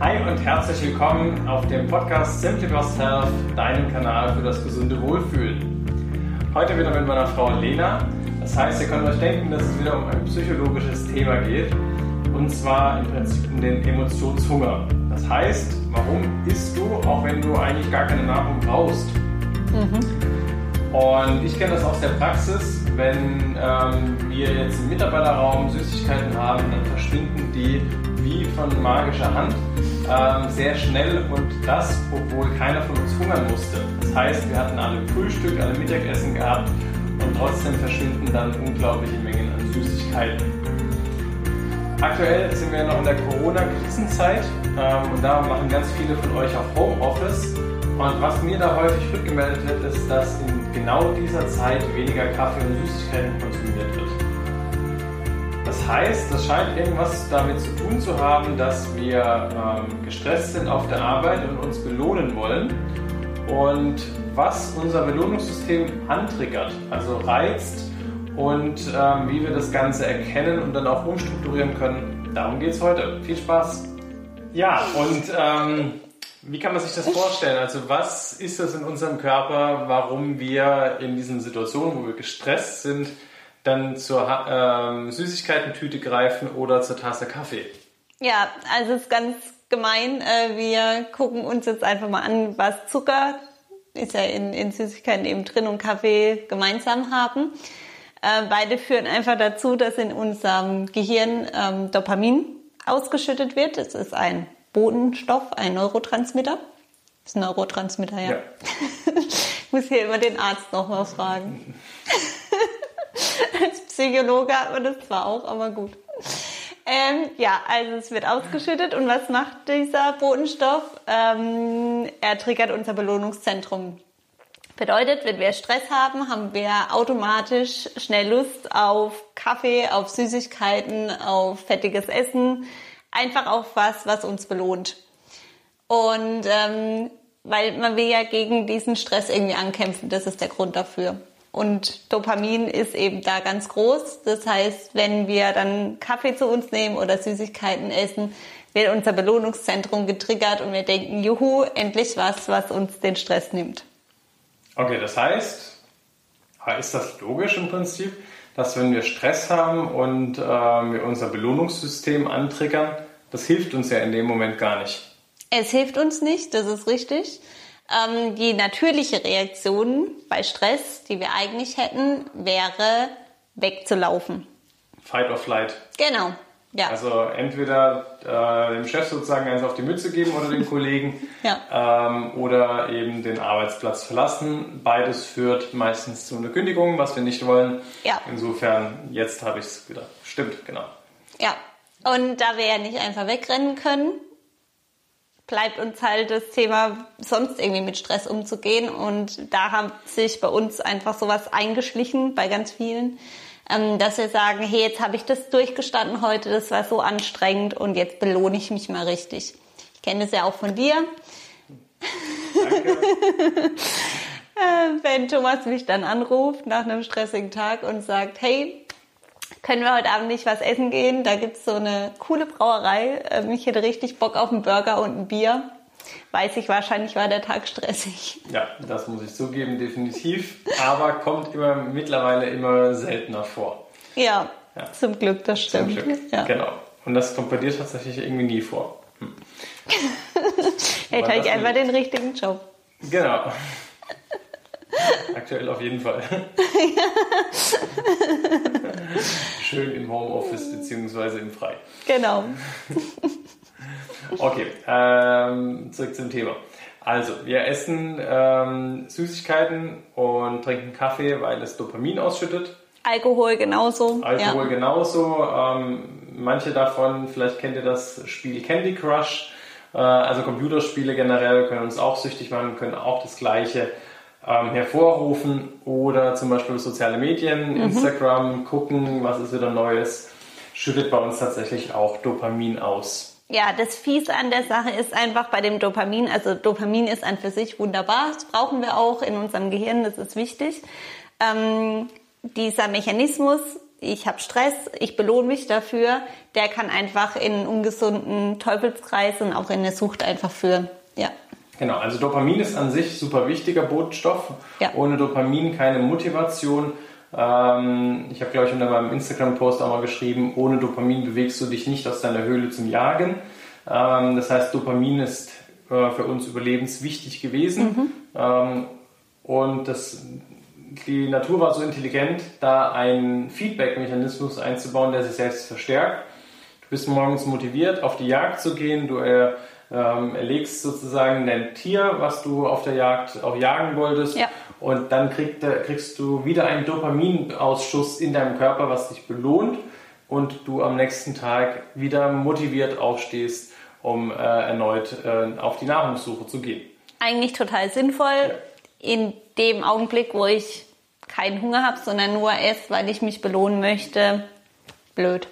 Hi und herzlich willkommen auf dem Podcast Simply Yourself, deinem Kanal für das gesunde Wohlfühlen. Heute wieder mit meiner Frau Lena. Das heißt, ihr könnt euch denken, dass es wieder um ein psychologisches Thema geht. Und zwar im Prinzip um den Emotionshunger. Das heißt, warum isst du, auch wenn du eigentlich gar keine Nahrung brauchst? Mhm. Und ich kenne das aus der Praxis. Wenn ähm, wir jetzt im Mitarbeiterraum Süßigkeiten haben, dann verschwinden die wie von magischer Hand ähm, sehr schnell und das, obwohl keiner von uns hungern musste. Das heißt, wir hatten alle Frühstück, alle Mittagessen gehabt und trotzdem verschwinden dann unglaubliche Mengen an Süßigkeiten. Aktuell sind wir noch in der Corona-Krisenzeit ähm, und da machen ganz viele von euch auch Homeoffice. Und was mir da häufig rückgemeldet wird, ist, dass in genau dieser Zeit weniger Kaffee und Süßigkeiten konsumiert wird. Das heißt, das scheint irgendwas damit zu tun zu haben, dass wir ähm, gestresst sind auf der Arbeit und uns belohnen wollen. Und was unser Belohnungssystem antriggert, also reizt und ähm, wie wir das Ganze erkennen und dann auch umstrukturieren können, darum geht es heute. Viel Spaß! Ja, und ähm, wie kann man sich das vorstellen? Also was ist das in unserem Körper, warum wir in diesen Situationen, wo wir gestresst sind, dann zur ähm, Süßigkeitentüte greifen oder zur Tasse Kaffee? Ja, also es ist ganz gemein. Äh, wir gucken uns jetzt einfach mal an, was Zucker ist ja in, in Süßigkeiten eben drin und Kaffee gemeinsam haben. Äh, beide führen einfach dazu, dass in unserem Gehirn ähm, Dopamin ausgeschüttet wird. Es ist ein Botenstoff, ein Neurotransmitter. Das ist ein Neurotransmitter, ja. ja. ich muss hier immer den Arzt nochmal fragen. Als Psychologe hat man das zwar auch, aber gut. Ähm, ja, also es wird ausgeschüttet und was macht dieser Botenstoff? Ähm, er triggert unser Belohnungszentrum. Bedeutet, wenn wir Stress haben, haben wir automatisch schnell Lust auf Kaffee, auf Süßigkeiten, auf fettiges Essen, einfach auf was, was uns belohnt. Und ähm, weil man will ja gegen diesen Stress irgendwie ankämpfen, das ist der Grund dafür. Und Dopamin ist eben da ganz groß. Das heißt, wenn wir dann Kaffee zu uns nehmen oder Süßigkeiten essen, wird unser Belohnungszentrum getriggert und wir denken, juhu, endlich was, was uns den Stress nimmt. Okay, das heißt, ist das logisch im Prinzip, dass wenn wir Stress haben und äh, wir unser Belohnungssystem antriggern, das hilft uns ja in dem Moment gar nicht. Es hilft uns nicht, das ist richtig. Ähm, die natürliche Reaktion bei Stress, die wir eigentlich hätten, wäre wegzulaufen. Fight or flight. Genau. Ja. Also entweder äh, dem Chef sozusagen eins auf die Mütze geben oder dem Kollegen ja. ähm, oder eben den Arbeitsplatz verlassen. Beides führt meistens zu einer Kündigung, was wir nicht wollen. Ja. Insofern, jetzt habe ich es wieder. Stimmt, genau. Ja. Und da wir ja nicht einfach wegrennen können, bleibt uns halt das Thema, sonst irgendwie mit Stress umzugehen. Und da hat sich bei uns einfach sowas eingeschlichen, bei ganz vielen, ähm, dass wir sagen, hey, jetzt habe ich das durchgestanden heute, das war so anstrengend und jetzt belohne ich mich mal richtig. Ich kenne das ja auch von dir. Danke. Äh, wenn Thomas mich dann anruft nach einem stressigen Tag und sagt, hey, können wir heute Abend nicht was essen gehen? Da gibt's so eine coole Brauerei. Ähm, ich hätte richtig Bock auf einen Burger und ein Bier. Weiß ich, wahrscheinlich war der Tag stressig. Ja, das muss ich zugeben, definitiv. Aber kommt immer mittlerweile immer seltener vor. Ja, ja. zum Glück, das stimmt. Zum Glück, ja. genau. Und das kommt bei dir tatsächlich irgendwie nie vor. Hm. Jetzt habe ich einfach den richtigen Job. Genau. Aktuell auf jeden Fall. Schön im Homeoffice bzw. im Frei. Genau. okay, ähm, zurück zum Thema. Also, wir essen ähm, Süßigkeiten und trinken Kaffee, weil es Dopamin ausschüttet. Alkohol genauso. Alkohol ja. genauso. Ähm, manche davon, vielleicht kennt ihr das Spiel Candy Crush. Äh, also Computerspiele generell können uns auch süchtig machen, können auch das Gleiche ähm, hervorrufen oder zum Beispiel soziale Medien, mhm. Instagram, gucken, was ist wieder Neues, schüttet bei uns tatsächlich auch Dopamin aus. Ja, das Fiese an der Sache ist einfach bei dem Dopamin, also Dopamin ist an für sich wunderbar, das brauchen wir auch in unserem Gehirn, das ist wichtig. Ähm, dieser Mechanismus ich habe Stress, ich belohne mich dafür, der kann einfach in einen ungesunden Teufelskreis und auch in eine Sucht einfach führen. Ja. Genau, also Dopamin ist an sich super wichtiger Botenstoff. Ja. Ohne Dopamin keine Motivation. Ähm, ich habe, glaube ich, unter meinem Instagram-Post auch mal geschrieben, ohne Dopamin bewegst du dich nicht aus deiner Höhle zum Jagen. Ähm, das heißt, Dopamin ist äh, für uns überlebenswichtig gewesen. Mhm. Ähm, und das die Natur war so intelligent, da einen Feedback-Mechanismus einzubauen, der sich selbst verstärkt. Du bist morgens motiviert, auf die Jagd zu gehen, du äh, ähm, erlegst sozusagen dein Tier, was du auf der Jagd auch jagen wolltest. Ja. Und dann krieg, kriegst du wieder einen Dopaminausschuss in deinem Körper, was dich belohnt und du am nächsten Tag wieder motiviert aufstehst, um äh, erneut äh, auf die Nahrungssuche zu gehen. Eigentlich total sinnvoll. Ja in dem Augenblick, wo ich keinen Hunger habe, sondern nur esse, weil ich mich belohnen möchte, blöd.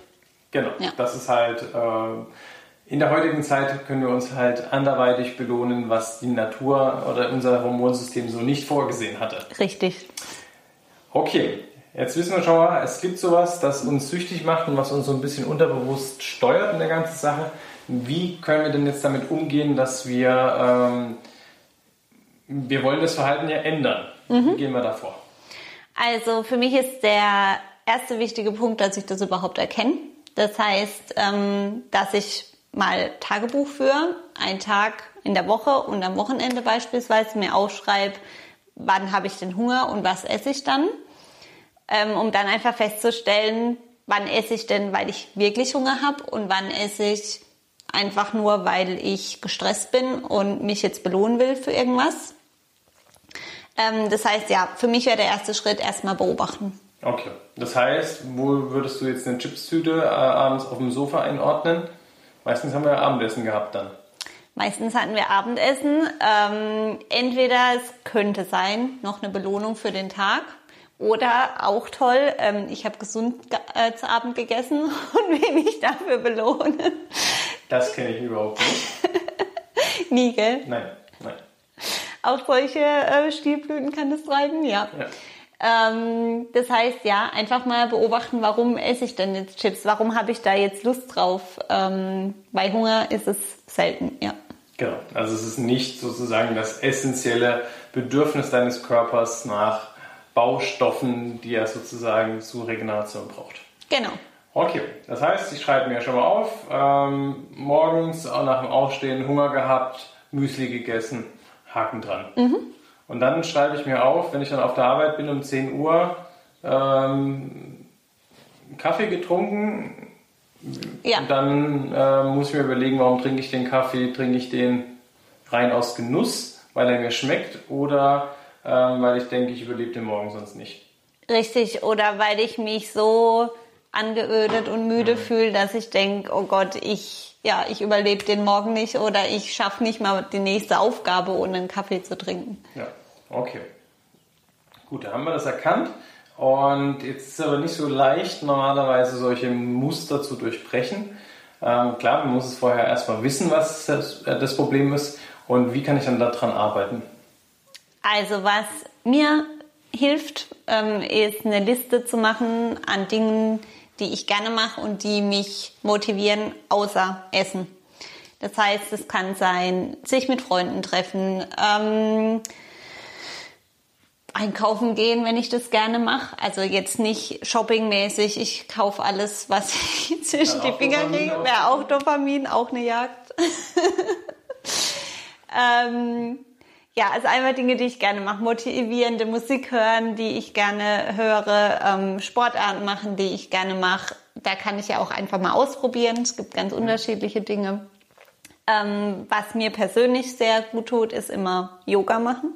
Genau, ja. das ist halt, äh, in der heutigen Zeit können wir uns halt anderweitig belohnen, was die Natur oder unser Hormonsystem so nicht vorgesehen hatte. Richtig. Okay, jetzt wissen wir schon mal, es gibt sowas, das uns süchtig macht und was uns so ein bisschen unterbewusst steuert in der ganzen Sache. Wie können wir denn jetzt damit umgehen, dass wir ähm, wir wollen das Verhalten ja ändern. Mhm. Wie gehen wir da vor? Also für mich ist der erste wichtige Punkt, dass ich das überhaupt erkenne. Das heißt, ähm, dass ich mal Tagebuch führe, einen Tag in der Woche und am Wochenende beispielsweise mir aufschreibe, wann habe ich den Hunger und was esse ich dann, ähm, um dann einfach festzustellen, wann esse ich denn, weil ich wirklich Hunger habe und wann esse ich einfach nur, weil ich gestresst bin und mich jetzt belohnen will für irgendwas. Ähm, das heißt, ja, für mich wäre der erste Schritt erstmal beobachten. Okay. Das heißt, wo würdest du jetzt eine Chipstüte äh, abends auf dem Sofa einordnen? Meistens haben wir Abendessen gehabt dann. Meistens hatten wir Abendessen. Ähm, entweder es könnte sein, noch eine Belohnung für den Tag. Oder auch toll, ähm, ich habe gesund äh, zu Abend gegessen und will mich dafür belohnen. Das kenne ich überhaupt nicht. Nie, gell? Nein, nein auf solche äh, Stielblüten kann das treiben, ja. ja. Ähm, das heißt, ja, einfach mal beobachten, warum esse ich denn jetzt Chips? Warum habe ich da jetzt Lust drauf? Ähm, bei Hunger ist es selten, ja. Genau, also es ist nicht sozusagen das essentielle Bedürfnis deines Körpers nach Baustoffen, die er sozusagen zur Regeneration braucht. Genau. Okay, das heißt, ich schreibe mir schon mal auf, ähm, morgens auch nach dem Aufstehen Hunger gehabt, Müsli gegessen, Haken dran. Mhm. Und dann schreibe ich mir auf, wenn ich dann auf der Arbeit bin um 10 Uhr, ähm, Kaffee getrunken. Ja. Dann äh, muss ich mir überlegen, warum trinke ich den Kaffee? Trinke ich den rein aus Genuss, weil er mir schmeckt oder äh, weil ich denke, ich überlebe den morgen sonst nicht? Richtig, oder weil ich mich so angeödet und müde mhm. fühle, dass ich denke, oh Gott, ich ja, ich überlebe den Morgen nicht oder ich schaffe nicht mal die nächste Aufgabe, ohne einen Kaffee zu trinken. Ja, okay. Gut, da haben wir das erkannt. Und jetzt ist es aber nicht so leicht, normalerweise solche Muster zu durchbrechen. Ähm, klar, man muss es vorher erstmal wissen, was das, äh, das Problem ist und wie kann ich dann daran arbeiten. Also was mir hilft, ähm, ist eine Liste zu machen an Dingen, die ich gerne mache und die mich motivieren, außer Essen. Das heißt, es kann sein, sich mit Freunden treffen, ähm, einkaufen gehen, wenn ich das gerne mache. Also jetzt nicht shoppingmäßig. Ich kaufe alles, was ich zwischen die Finger kriege. Wäre auch Dopamin, auch eine Jagd. ähm, ja, also einmal Dinge, die ich gerne mache, motivierende Musik hören, die ich gerne höre, ähm, Sportarten machen, die ich gerne mache. Da kann ich ja auch einfach mal ausprobieren. Es gibt ganz unterschiedliche Dinge. Ähm, was mir persönlich sehr gut tut, ist immer Yoga machen.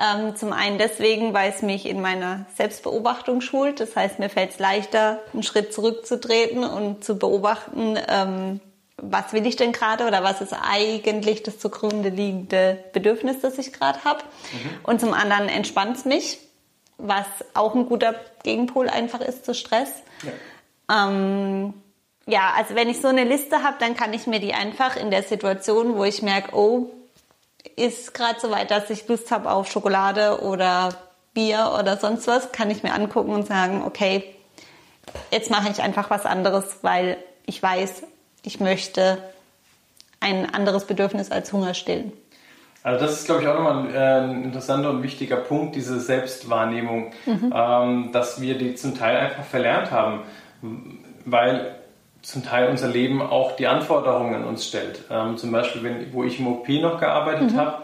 Ähm, zum einen deswegen, weil es mich in meiner Selbstbeobachtung schult. Das heißt, mir fällt es leichter, einen Schritt zurückzutreten und zu beobachten, ähm, was will ich denn gerade oder was ist eigentlich das zugrunde liegende Bedürfnis, das ich gerade habe. Mhm. Und zum anderen entspannt es mich, was auch ein guter Gegenpol einfach ist zu Stress. Ja, ähm, ja also wenn ich so eine Liste habe, dann kann ich mir die einfach in der Situation, wo ich merke, oh, ist gerade so weit, dass ich Lust habe auf Schokolade oder Bier oder sonst was, kann ich mir angucken und sagen, okay, jetzt mache ich einfach was anderes, weil ich weiß, ich möchte ein anderes Bedürfnis als Hunger stillen. Also das ist, glaube ich, auch nochmal ein, äh, interessanter und wichtiger Punkt, diese Selbstwahrnehmung, mhm. ähm, dass wir die zum Teil einfach verlernt haben, weil zum Teil unser Leben auch die Anforderungen an uns stellt. Ähm, zum Beispiel, wenn, wo ich im OP noch gearbeitet mhm. habe,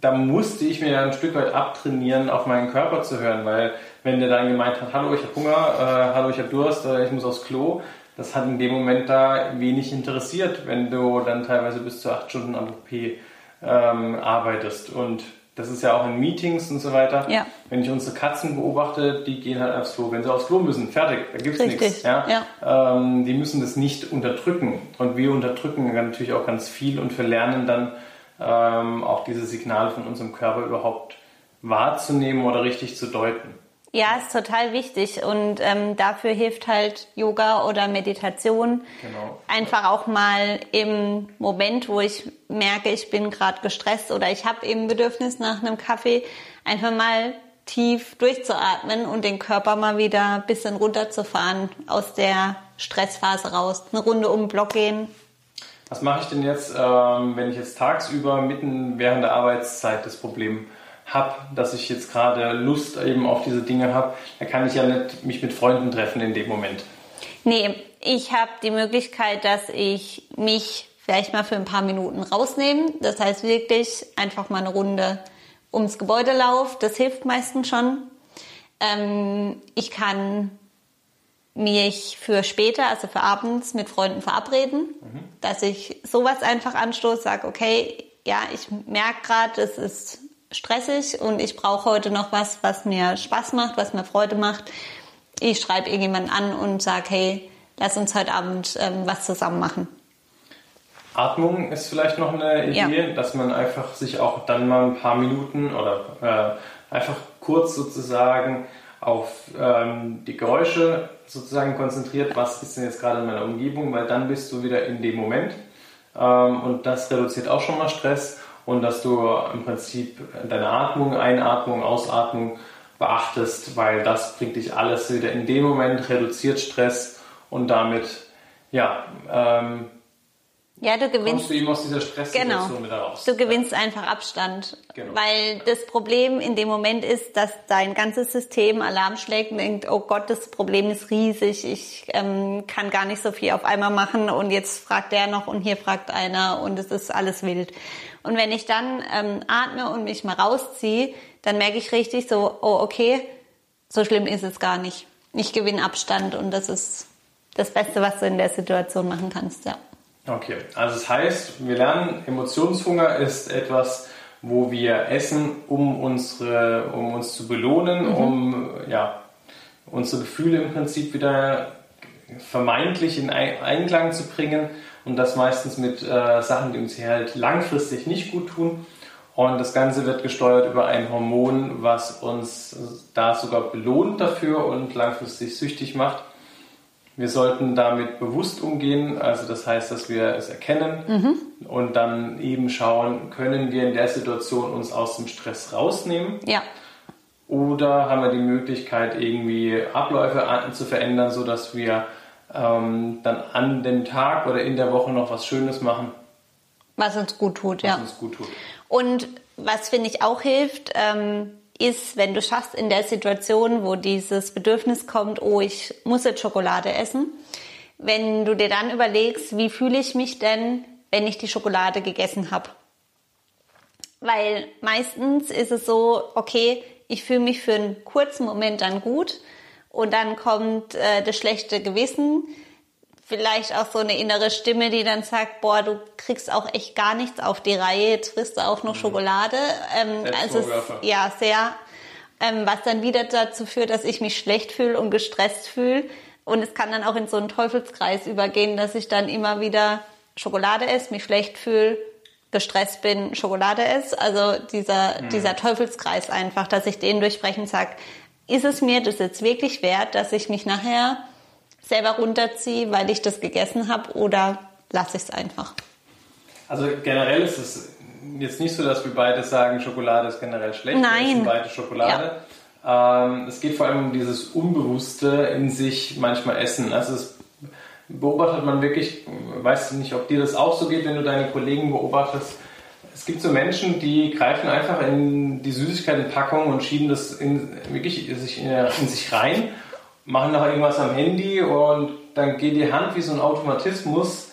da musste ich mir ein Stück weit abtrainieren, auf meinen Körper zu hören, weil wenn der dann gemeint hat, hallo, ich habe Hunger, äh, hallo, ich habe Durst, äh, ich muss aufs Klo, das hat in dem Moment da wenig interessiert, wenn du dann teilweise bis zu acht Stunden am OP ähm, arbeitest. Und das ist ja auch in Meetings und so weiter. Ja. Wenn ich unsere Katzen beobachte, die gehen halt aufs Klo. Wenn sie aufs Klo müssen, fertig, da gibt es nichts. Ja? ja. Ähm, die müssen das nicht unterdrücken. Und wir unterdrücken natürlich auch ganz viel und verlernen dann ähm, auch diese Signale von unserem Körper überhaupt wahrzunehmen oder richtig zu deuten. Ja, ist total wichtig und ähm, dafür hilft halt Yoga oder Meditation. Genau. Einfach auch mal im Moment, wo ich merke, ich bin gerade gestresst oder ich habe eben Bedürfnis nach einem Kaffee, einfach mal tief durchzuatmen und den Körper mal wieder ein bisschen runterzufahren aus der Stressphase raus. Eine Runde um den Block gehen. Was mache ich denn jetzt, ähm, wenn ich jetzt tagsüber mitten während der Arbeitszeit das Problem habe? Habe, dass ich jetzt gerade Lust eben auf diese Dinge habe, da kann ich ja nicht mich mit Freunden treffen in dem Moment. Nee, ich habe die Möglichkeit, dass ich mich vielleicht mal für ein paar Minuten rausnehme. Das heißt wirklich einfach mal eine Runde ums Gebäude laufe. Das hilft meistens schon. Ähm, ich kann mich für später, also für abends mit Freunden verabreden, mhm. dass ich sowas einfach anstoße, sage, okay, ja, ich merke gerade, es ist stressig und ich brauche heute noch was, was mir Spaß macht, was mir Freude macht. Ich schreibe irgendjemanden an und sage, hey, lass uns heute Abend ähm, was zusammen machen. Atmung ist vielleicht noch eine Idee, ja. dass man einfach sich auch dann mal ein paar Minuten oder äh, einfach kurz sozusagen auf ähm, die Geräusche sozusagen konzentriert, was ist denn jetzt gerade in meiner Umgebung, weil dann bist du wieder in dem Moment ähm, und das reduziert auch schon mal Stress und dass du im Prinzip deine Atmung, Einatmung, Ausatmung beachtest, weil das bringt dich alles wieder in dem Moment, reduziert Stress und damit ja, ähm, ja, du gewinnst. Kommst du eben aus dieser Stresssituation genau, wieder raus. Du gewinnst ja. einfach Abstand. Genau. Weil das Problem in dem Moment ist, dass dein ganzes System Alarm schlägt und denkt, oh Gott, das Problem ist riesig, ich ähm, kann gar nicht so viel auf einmal machen und jetzt fragt der noch und hier fragt einer und es ist alles wild. Und wenn ich dann ähm, atme und mich mal rausziehe, dann merke ich richtig so, oh okay, so schlimm ist es gar nicht. Ich gewinne Abstand und das ist das Beste, was du in der Situation machen kannst, ja. Okay, also das heißt, wir lernen, Emotionshunger ist etwas, wo wir essen, um, unsere, um uns zu belohnen, mhm. um ja, unsere Gefühle im Prinzip wieder vermeintlich in Einklang zu bringen und das meistens mit äh, Sachen, die uns hier halt langfristig nicht gut tun. Und das Ganze wird gesteuert über ein Hormon, was uns da sogar belohnt dafür und langfristig süchtig macht. Wir sollten damit bewusst umgehen, also das heißt, dass wir es erkennen mhm. und dann eben schauen, können wir in der Situation uns aus dem Stress rausnehmen? Ja. Oder haben wir die Möglichkeit, irgendwie Abläufe zu verändern, sodass wir ähm, dann an dem Tag oder in der Woche noch was Schönes machen? Was uns gut tut, was ja. Uns gut tut. Und was finde ich auch hilft, ähm, ist, wenn du schaffst in der Situation, wo dieses Bedürfnis kommt, oh, ich muss jetzt Schokolade essen, wenn du dir dann überlegst, wie fühle ich mich denn, wenn ich die Schokolade gegessen habe? Weil meistens ist es so, okay, ich fühle mich für einen kurzen Moment dann gut und dann kommt äh, das schlechte Gewissen, vielleicht auch so eine innere Stimme, die dann sagt, boah, du kriegst auch echt gar nichts auf die Reihe, jetzt frisst du auch noch mhm. Schokolade. Ähm, also es, ja, sehr, ähm, was dann wieder dazu führt, dass ich mich schlecht fühle und gestresst fühle. Und es kann dann auch in so einen Teufelskreis übergehen, dass ich dann immer wieder Schokolade esse, mich schlecht fühle, gestresst bin, Schokolade esse. Also dieser, mhm. dieser Teufelskreis einfach, dass ich den durchbrechen sage, ist es mir das jetzt wirklich wert, dass ich mich nachher selber runterziehe, weil ich das gegessen habe oder lasse ich es einfach? Also generell ist es jetzt nicht so, dass wir beide sagen, Schokolade ist generell schlecht. Nein. Wir beide Schokolade. Ähm, es geht vor allem um dieses Unbewusste in sich manchmal Essen. Also es beobachtet man wirklich, weißt du nicht, ob dir das auch so geht, wenn du deine Kollegen beobachtest. Es gibt so Menschen, die greifen einfach in die Süßigkeitenpackung und schieben das in, wirklich in sich, in sich rein, machen noch irgendwas am Handy und dann geht die Hand wie so ein Automatismus.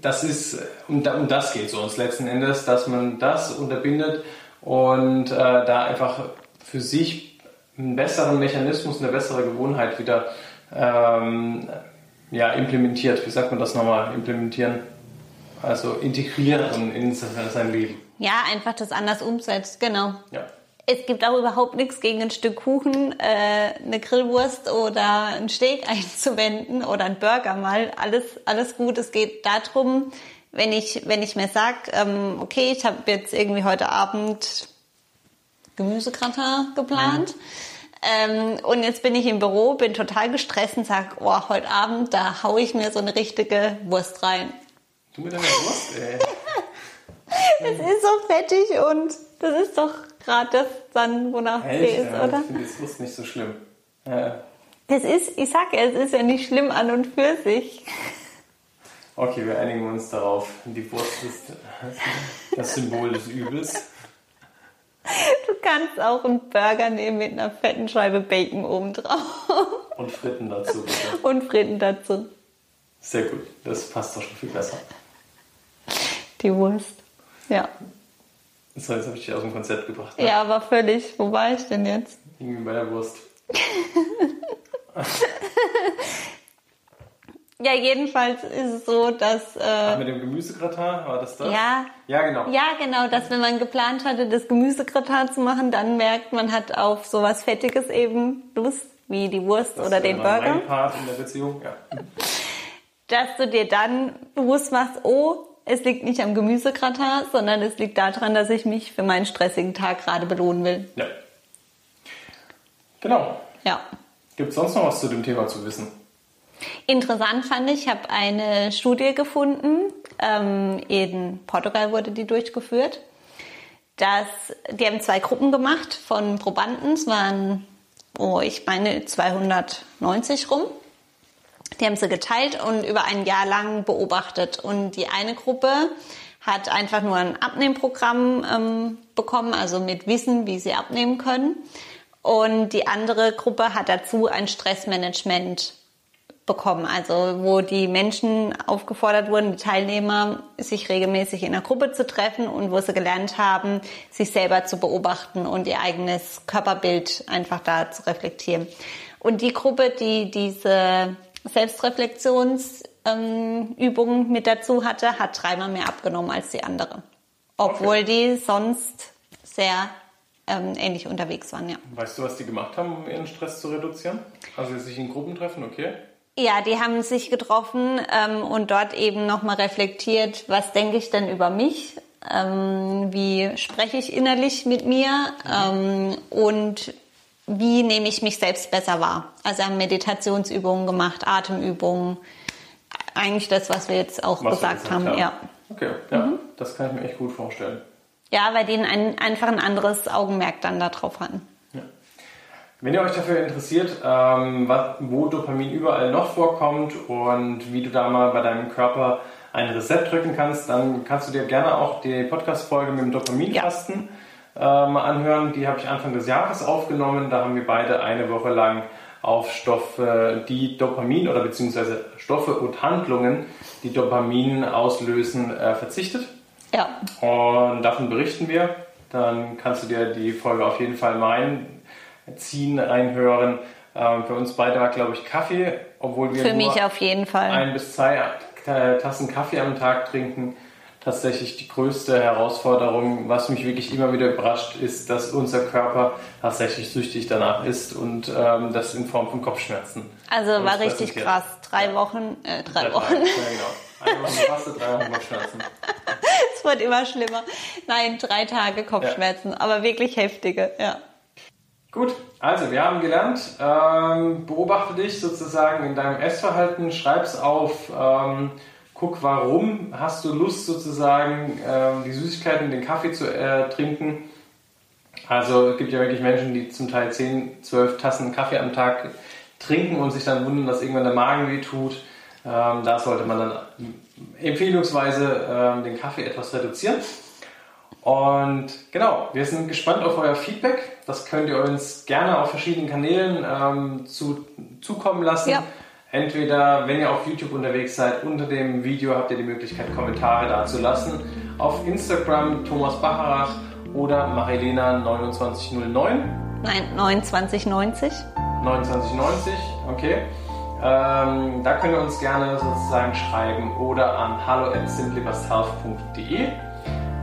Das ist, um, um das geht es uns letzten Endes, dass man das unterbindet und äh, da einfach für sich einen besseren Mechanismus, eine bessere Gewohnheit wieder ähm, ja, implementiert. Wie sagt man das nochmal? Implementieren. Also integrieren in sein Leben. Ja, einfach das anders umsetzt, genau. Ja. Es gibt auch überhaupt nichts gegen ein Stück Kuchen, äh, eine Grillwurst oder ein Steak einzuwenden oder ein Burger mal. Alles, alles gut. Es geht darum, wenn ich, wenn ich mir sage, ähm, okay, ich habe jetzt irgendwie heute Abend Gemüsegratin geplant. Mhm. Ähm, und jetzt bin ich im Büro, bin total gestresst und sage, oh, heute Abend, da haue ich mir so eine richtige Wurst rein. Du mit deiner Wurst, ey. das ist so fettig und das ist doch gerade das dann, wonach es ist, ja, oder? Ich finde das Wurst nicht so schlimm. Ja. Das ist, ich sag ja, es ist ja nicht schlimm an und für sich. Okay, wir einigen uns darauf. Die Wurst ist das Symbol des Übels. Du kannst auch einen Burger nehmen mit einer fetten Scheibe Bacon oben drauf. Und Fritten dazu, bitte. Und Fritten dazu. Sehr gut, das passt doch schon viel besser. Die Wurst, ja. So, jetzt habe ich dich aus dem Konzept gebracht. Ne? Ja, aber völlig. Wo war ich denn jetzt? Irgendwie bei der Wurst. Ja, jedenfalls ist es so, dass. Äh, Ach, mit dem Gemüsegratin, war das das? Ja. Ja, genau. Ja, genau, dass wenn man geplant hatte, das Gemüsegratin zu machen, dann merkt man hat auf sowas Fettiges eben Lust, wie die Wurst das oder den Burger. Mein Part in der Beziehung, ja. Dass du dir dann bewusst machst, oh, es liegt nicht am Gemüsegratin, sondern es liegt daran, dass ich mich für meinen stressigen Tag gerade belohnen will. Ja. Genau. Ja. Gibt es sonst noch was zu dem Thema zu wissen? Interessant fand ich, ich habe eine Studie gefunden, ähm, in Portugal wurde die durchgeführt. dass die haben zwei Gruppen gemacht von Probanden, es waren, oh, ich meine 290 rum. Die haben sie geteilt und über ein Jahr lang beobachtet. Und die eine Gruppe hat einfach nur ein Abnehmprogramm ähm, bekommen, also mit Wissen, wie sie abnehmen können. Und die andere Gruppe hat dazu ein Stressmanagement bekommen, also wo die Menschen aufgefordert wurden, die Teilnehmer, sich regelmäßig in einer Gruppe zu treffen und wo sie gelernt haben, sich selber zu beobachten und ihr eigenes Körperbild einfach da zu reflektieren. Und die Gruppe, die diese Selbstreflexionsübungen ähm, mit dazu hatte, hat dreimal mehr abgenommen als die andere. Obwohl okay. die sonst sehr ähm, ähnlich unterwegs waren, ja. Weißt du, was die gemacht haben, um ihren Stress zu reduzieren? Also sich in Gruppen treffen, okay? Ja, die haben sich getroffen ähm, und dort eben nochmal reflektiert, was denke ich denn über mich, ähm, wie spreche ich innerlich mit mir ähm, und wie nehme ich mich selbst besser wahr. Also haben Meditationsübungen gemacht, Atemübungen, eigentlich das, was wir jetzt auch was gesagt, haben. haben. Ja. Okay, ja, mhm. das kann ich mir echt gut vorstellen. Ja, weil die ein, einfach ein anderes Augenmerk dann darauf hatten. Wenn ihr euch dafür interessiert, ähm, was, wo Dopamin überall noch vorkommt und wie du da mal bei deinem Körper ein Reset drücken kannst, dann kannst du dir gerne auch die Podcast-Folge mit dem Dopaminkasten ja. Äh, mal anhören. Die habe ich Anfang des Jahres aufgenommen. Da haben wir beide eine Woche lang auf Stoffe, die Dopamin oder beziehungsweise Stoffe und Handlungen, die Dopamin auslösen, äh, verzichtet. Ja. Und davon berichten wir. Dann kannst du dir die Folge auf jeden Fall meinen ziehen, reinhören. Ähm, für uns beide war, glaube ich, Kaffee, obwohl wir für mich auf jeden Fall ein bis zwei Tassen Kaffee am Tag trinken. Tatsächlich die größte Herausforderung, was mich wirklich immer wieder überrascht, ist, dass unser Körper tatsächlich süchtig danach ist und ähm, das in Form von Kopfschmerzen. Also war richtig krass. Drei Wochen, äh, drei, drei Wochen. Ja, genau. Eine Woche Faste, drei Wochen Kopfschmerzen. Es wird immer schlimmer. Nein, drei Tage Kopfschmerzen, ja. aber wirklich heftige, ja. Gut, also wir haben gelernt, ähm, beobachte dich sozusagen in deinem Essverhalten, schreib's auf, ähm, guck, warum hast du Lust sozusagen, ähm, die Süßigkeiten, den Kaffee zu äh, trinken Also es gibt ja wirklich Menschen, die zum Teil 10, 12 Tassen Kaffee am Tag trinken und sich dann wundern, dass irgendwann der Magen weh tut. Ähm, da sollte man dann empfehlungsweise ähm, den Kaffee etwas reduzieren. Und genau, wir sind gespannt auf euer Feedback. Das könnt ihr uns gerne auf verschiedenen Kanälen ähm, zu, zukommen lassen. Ja. Entweder, wenn ihr auf YouTube unterwegs seid, unter dem Video habt ihr die Möglichkeit, Kommentare dazulassen. Auf Instagram Thomas Bacharach oder Marilena 2909. Nein, 2990. 2990, okay. Ähm, da könnt ihr uns gerne sozusagen schreiben oder an hallo at simplybusthealth.de.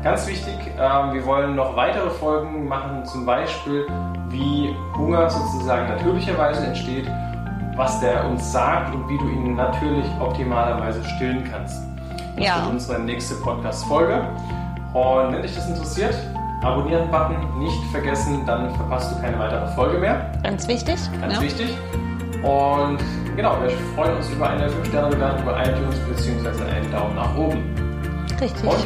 Ganz wichtig, ähm, wir wollen noch weitere Folgen machen, zum Beispiel wie Hunger sozusagen natürlicherweise entsteht, was der uns sagt und wie du ihn natürlich optimalerweise stillen kannst. Das ja. wird unsere nächste Podcast-Folge. Und wenn dich das interessiert, Abonnieren-Button nicht vergessen, dann verpasst du keine weitere Folge mehr. Ganz wichtig. Ganz ja. wichtig. Und genau, wir freuen uns über eine 5-Sterne-Bewertung bei iTunes bzw. einen Daumen nach oben. Richtig. Und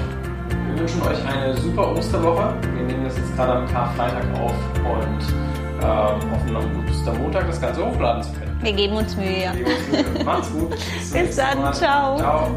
wir wünschen euch eine super Osterwoche. Wir nehmen das jetzt gerade am Karfreitag auf und ähm, hoffen am Ostermontag das Ganze hochladen zu können. Wir geben uns Mühe. Wir geben uns Mühe. Macht's gut. Bis, Bis dann. Mal. Ciao. Ciao.